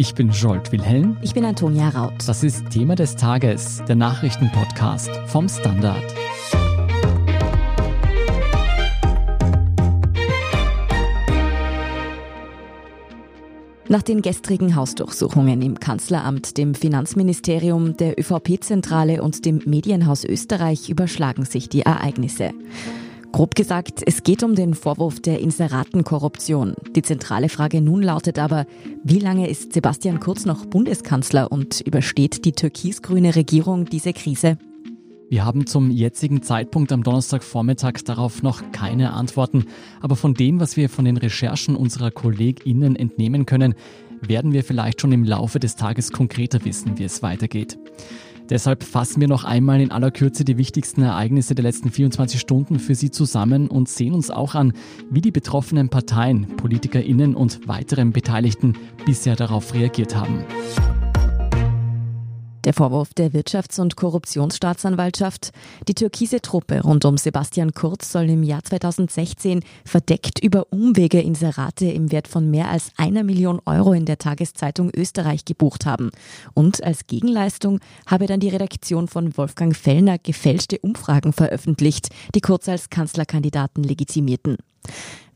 Ich bin Jolt Wilhelm. Ich bin Antonia Raut. Das ist Thema des Tages, der Nachrichtenpodcast vom Standard. Nach den gestrigen Hausdurchsuchungen im Kanzleramt, dem Finanzministerium, der ÖVP-Zentrale und dem Medienhaus Österreich überschlagen sich die Ereignisse. Grob gesagt, es geht um den Vorwurf der Inseratenkorruption. Die zentrale Frage nun lautet aber, wie lange ist Sebastian Kurz noch Bundeskanzler und übersteht die türkis-grüne Regierung diese Krise? Wir haben zum jetzigen Zeitpunkt am Donnerstagvormittag darauf noch keine Antworten, aber von dem, was wir von den Recherchen unserer KollegInnen entnehmen können, werden wir vielleicht schon im Laufe des Tages konkreter wissen, wie es weitergeht. Deshalb fassen wir noch einmal in aller Kürze die wichtigsten Ereignisse der letzten 24 Stunden für Sie zusammen und sehen uns auch an, wie die betroffenen Parteien, PolitikerInnen und weiteren Beteiligten bisher darauf reagiert haben. Der Vorwurf der Wirtschafts- und Korruptionsstaatsanwaltschaft. Die türkise Truppe rund um Sebastian Kurz soll im Jahr 2016 verdeckt über Umwege Inserate im Wert von mehr als einer Million Euro in der Tageszeitung Österreich gebucht haben. Und als Gegenleistung habe dann die Redaktion von Wolfgang Fellner gefälschte Umfragen veröffentlicht, die Kurz als Kanzlerkandidaten legitimierten.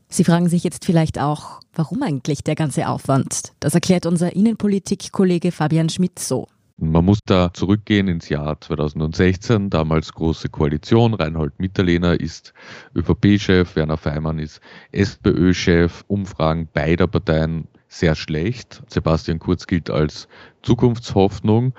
Sie fragen sich jetzt vielleicht auch, warum eigentlich der ganze Aufwand? Das erklärt unser Innenpolitik-Kollege Fabian Schmidt so. Man muss da zurückgehen ins Jahr 2016, damals große Koalition. Reinhold Mitterlehner ist ÖVP-Chef, Werner Feimann ist SPÖ-Chef. Umfragen beider Parteien sehr schlecht. Sebastian Kurz gilt als Zukunftshoffnung,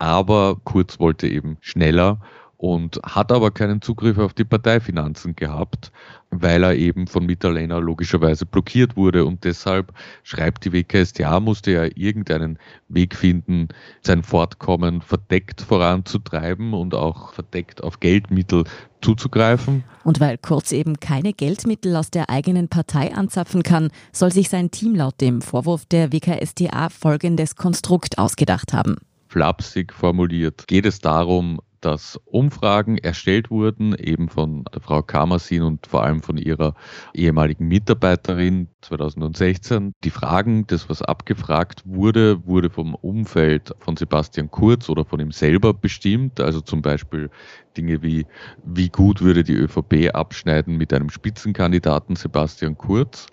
aber Kurz wollte eben schneller und hat aber keinen Zugriff auf die Parteifinanzen gehabt, weil er eben von Mitterlehner logischerweise blockiert wurde und deshalb schreibt die WKStA, musste er irgendeinen Weg finden, sein Fortkommen verdeckt voranzutreiben und auch verdeckt auf Geldmittel zuzugreifen. Und weil Kurz eben keine Geldmittel aus der eigenen Partei anzapfen kann, soll sich sein Team laut dem Vorwurf der WKStA folgendes Konstrukt ausgedacht haben flapsig formuliert, geht es darum, dass Umfragen erstellt wurden, eben von der Frau Kamersin und vor allem von ihrer ehemaligen Mitarbeiterin 2016. Die Fragen, das was abgefragt wurde, wurde vom Umfeld von Sebastian Kurz oder von ihm selber bestimmt. Also zum Beispiel Dinge wie, wie gut würde die ÖVP abschneiden mit einem Spitzenkandidaten Sebastian Kurz.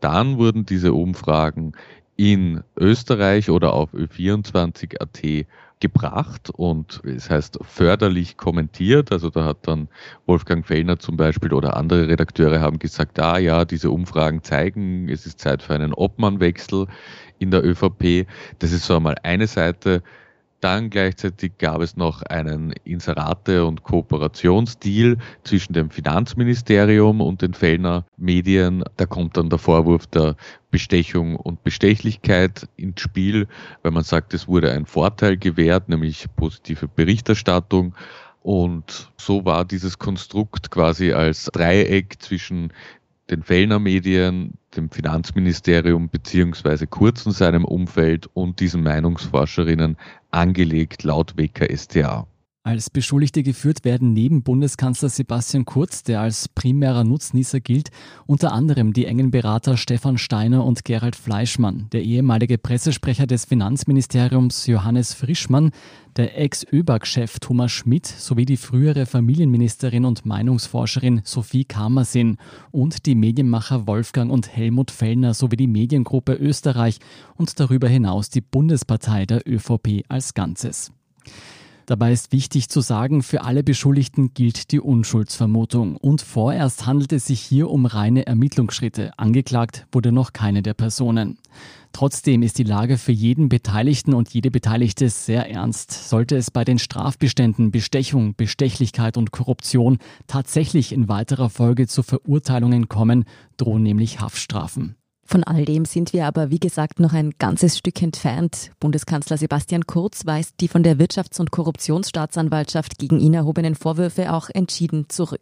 Dann wurden diese Umfragen in Österreich oder auf Ö24.at gebracht und es heißt förderlich kommentiert. Also da hat dann Wolfgang Fellner zum Beispiel oder andere Redakteure haben gesagt, ah ja, diese Umfragen zeigen, es ist Zeit für einen Obmannwechsel in der ÖVP. Das ist so einmal eine Seite dann gleichzeitig gab es noch einen Inserate- und Kooperationsdeal zwischen dem Finanzministerium und den Fellner Medien. Da kommt dann der Vorwurf der Bestechung und Bestechlichkeit ins Spiel, weil man sagt, es wurde ein Vorteil gewährt, nämlich positive Berichterstattung. Und so war dieses Konstrukt quasi als Dreieck zwischen den Fellner Medien, dem Finanzministerium beziehungsweise Kurz in seinem Umfeld und diesen Meinungsforscherinnen angelegt laut WKStA. Als Beschuldigte geführt werden neben Bundeskanzler Sebastian Kurz, der als primärer Nutznießer gilt, unter anderem die engen Berater Stefan Steiner und Gerald Fleischmann, der ehemalige Pressesprecher des Finanzministeriums Johannes Frischmann, der Ex-ÖBAG-Chef Thomas Schmidt sowie die frühere Familienministerin und Meinungsforscherin Sophie Kamersin und die Medienmacher Wolfgang und Helmut Fellner sowie die Mediengruppe Österreich und darüber hinaus die Bundespartei der ÖVP als Ganzes. Dabei ist wichtig zu sagen, für alle Beschuldigten gilt die Unschuldsvermutung und vorerst handelt es sich hier um reine Ermittlungsschritte. Angeklagt wurde noch keine der Personen. Trotzdem ist die Lage für jeden Beteiligten und jede Beteiligte sehr ernst. Sollte es bei den Strafbeständen Bestechung, Bestechlichkeit und Korruption tatsächlich in weiterer Folge zu Verurteilungen kommen, drohen nämlich Haftstrafen. Von all dem sind wir aber, wie gesagt, noch ein ganzes Stück entfernt. Bundeskanzler Sebastian Kurz weist die von der Wirtschafts- und Korruptionsstaatsanwaltschaft gegen ihn erhobenen Vorwürfe auch entschieden zurück.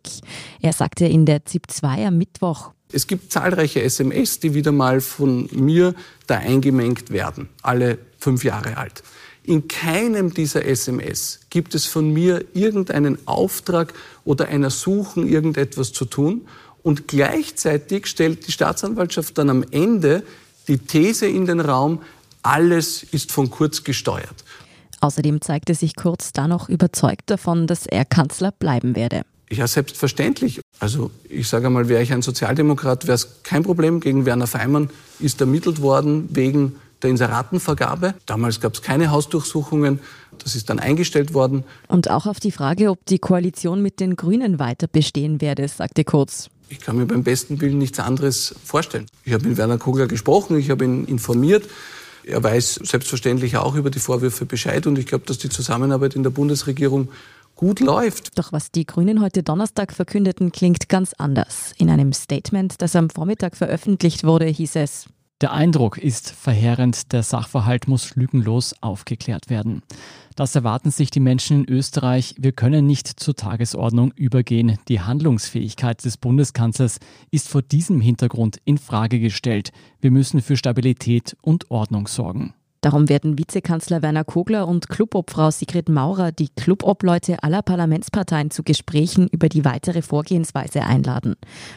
Er sagte in der ZIP 2 am Mittwoch, es gibt zahlreiche SMS, die wieder mal von mir da eingemengt werden, alle fünf Jahre alt. In keinem dieser SMS gibt es von mir irgendeinen Auftrag oder einer Suchen, irgendetwas zu tun. Und gleichzeitig stellt die Staatsanwaltschaft dann am Ende die These in den Raum, Alles ist von Kurz gesteuert. Außerdem zeigte sich Kurz dann noch überzeugt davon, dass er Kanzler bleiben werde. Ja, selbstverständlich. Also ich sage einmal, wäre ich ein Sozialdemokrat, wäre es kein Problem. Gegen Werner Feimann ist ermittelt worden wegen der Inseratenvergabe. Damals gab es keine Hausdurchsuchungen. Das ist dann eingestellt worden. Und auch auf die Frage, ob die Koalition mit den Grünen weiter bestehen werde, sagte Kurz. Ich kann mir beim besten Willen nichts anderes vorstellen. Ich habe mit Werner Kogler gesprochen, ich habe ihn informiert. Er weiß selbstverständlich auch über die Vorwürfe Bescheid und ich glaube, dass die Zusammenarbeit in der Bundesregierung gut läuft. Doch was die Grünen heute Donnerstag verkündeten, klingt ganz anders. In einem Statement, das am Vormittag veröffentlicht wurde, hieß es, der Eindruck ist verheerend, der Sachverhalt muss lügenlos aufgeklärt werden. Das erwarten sich die Menschen in Österreich. Wir können nicht zur Tagesordnung übergehen. Die Handlungsfähigkeit des Bundeskanzlers ist vor diesem Hintergrund in Frage gestellt. Wir müssen für Stabilität und Ordnung sorgen. Darum werden Vizekanzler Werner Kogler und Clubobfrau Sigrid Maurer die Clubobleute aller Parlamentsparteien zu Gesprächen über die weitere Vorgehensweise einladen.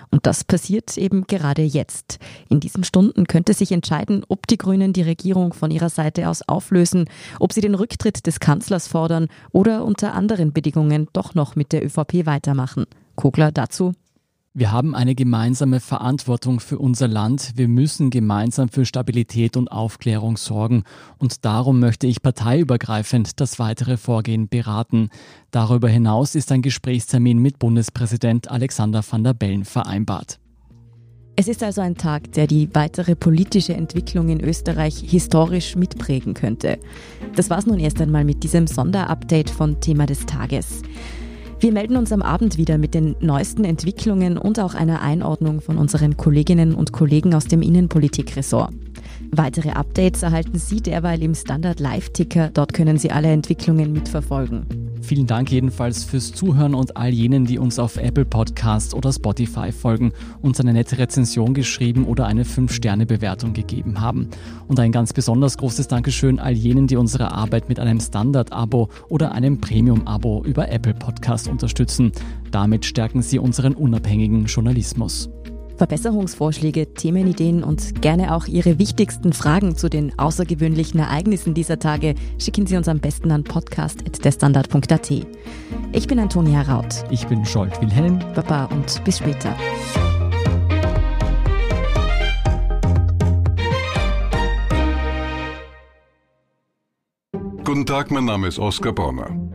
Und das passiert eben gerade jetzt. In diesen Stunden könnte sich entscheiden, ob die Grünen die Regierung von ihrer Seite aus auflösen, ob sie den Rücktritt des Kanzlers fordern oder unter anderen Bedingungen doch noch mit der ÖVP weitermachen. Kogler dazu. Wir haben eine gemeinsame Verantwortung für unser Land. Wir müssen gemeinsam für Stabilität und Aufklärung sorgen. Und darum möchte ich parteiübergreifend das weitere Vorgehen beraten. Darüber hinaus ist ein Gesprächstermin mit Bundespräsident Alexander van der Bellen vereinbart. Es ist also ein Tag, der die weitere politische Entwicklung in Österreich historisch mitprägen könnte. Das war's nun erst einmal mit diesem Sonderupdate von Thema des Tages. Wir melden uns am Abend wieder mit den neuesten Entwicklungen und auch einer Einordnung von unseren Kolleginnen und Kollegen aus dem Innenpolitikressort. Weitere Updates erhalten Sie derweil im Standard Live-Ticker. Dort können Sie alle Entwicklungen mitverfolgen. Vielen Dank jedenfalls fürs Zuhören und all jenen, die uns auf Apple Podcast oder Spotify folgen, uns eine nette Rezension geschrieben oder eine 5-Sterne-Bewertung gegeben haben. Und ein ganz besonders großes Dankeschön all jenen, die unsere Arbeit mit einem Standard-Abo oder einem Premium-Abo über Apple Podcast unterstützen. Damit stärken sie unseren unabhängigen Journalismus. Verbesserungsvorschläge, Themenideen und gerne auch Ihre wichtigsten Fragen zu den außergewöhnlichen Ereignissen dieser Tage schicken Sie uns am besten an podcast.derstandard.at. Ich bin Antonia Raut. Ich bin Scholt Wilhelm. Baba und bis später. Guten Tag, mein Name ist Oskar Bonner.